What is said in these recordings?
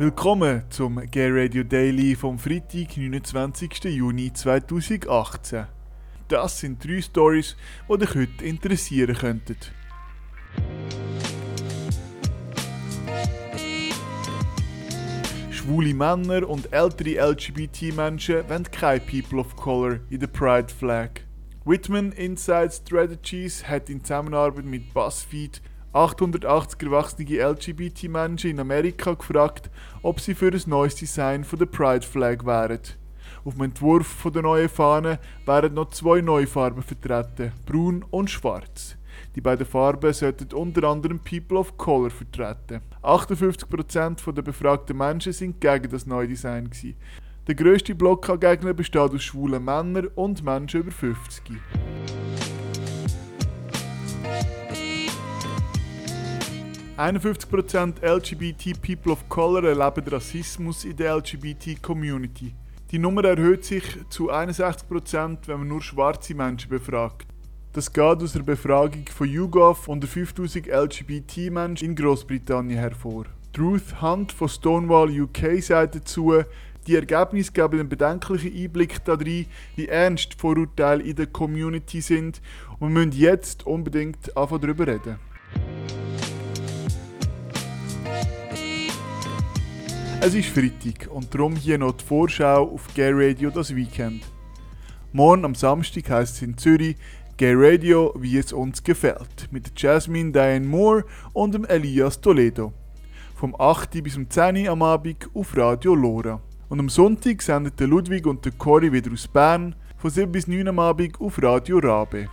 Willkommen zum Gay Radio Daily vom Freitag, 29. Juni 2018. Das sind drei Stories, die dich heute interessieren könnten. Schwule Männer und ältere LGBT-Menschen wollen keine People of Color in der Pride Flag. Whitman Inside Strategies hat in Zusammenarbeit mit BuzzFeed 880 erwachsene LGBT-Menschen in Amerika gefragt, ob sie für ein neues Design von der Pride Flag wären. Auf dem Entwurf von der neuen Fahne wären noch zwei neue Farben vertreten, braun und schwarz. Die beiden Farben sollten unter anderem People of Color vertreten. 58% der befragten Menschen sind gegen das neue Design. Der grösste Block an Gegnern besteht aus schwulen Männern und Menschen über 50. 51% LGBT People of Color erleben Rassismus in der LGBT Community. Die Nummer erhöht sich zu 61%, wenn man nur schwarze Menschen befragt. Das geht aus der Befragung von YouGov unter 5000 LGBT-Menschen in Großbritannien hervor. Ruth Hunt von Stonewall UK sagt dazu, die Ergebnisse geben einen bedenklichen Einblick darin, wie ernst Vorurteile in der Community sind und wir müssen jetzt unbedingt anfangen darüber reden. Es ist Freitag und darum hier noch die Vorschau auf Gay Radio das Weekend. Morgen am Samstag heisst es in Zürich Gay Radio, wie es uns gefällt, mit Jasmine Diane Moore und dem Elias Toledo. Vom 8. bis zum 10. am Abend auf Radio Lora. Und am Sonntag sendet Ludwig und Cory wieder aus Bern, von 7 bis 9 am Abend auf Radio Rabe.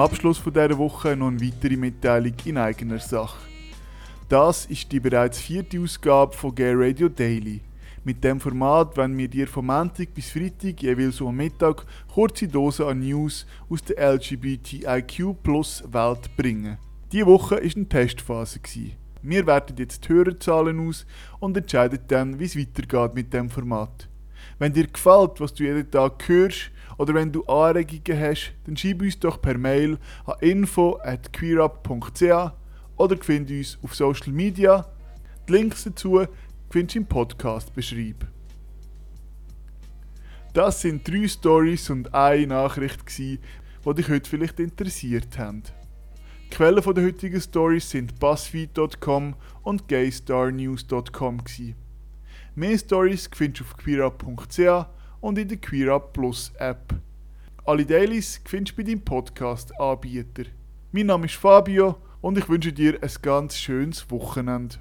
Abschluss von dieser Woche noch eine weitere Mitteilung in eigener Sache. Das ist die bereits vierte Ausgabe von Gay Radio Daily. Mit dem Format wenn wir dir von Montag bis Freitag jeweils am Mittag kurze Dosen an News aus der LGBTIQ Plus Welt bringen. Diese Woche war eine Testphase. Wir werten jetzt die Hörerzahlen aus und entscheiden dann, wie es weitergeht mit dem Format. Wenn dir gefällt, was du jeden Tag hörst, oder wenn du Anregungen hast, dann schreib uns doch per Mail an info.queerup.ch oder find uns auf Social Media. Die Links dazu findest du im Podcast-Beschreib. Das sind drei Stories und eine Nachricht, die dich heute vielleicht interessiert haben. Die Quellen der heutigen Stories sind buzzfeed.com und gaystarnews.com. Mehr Stories findest du auf queerup.ch und in der QueerUp Plus App. Alle Dailies findest du bei deinem Podcast-Anbieter. Mein Name ist Fabio und ich wünsche dir ein ganz schönes Wochenende.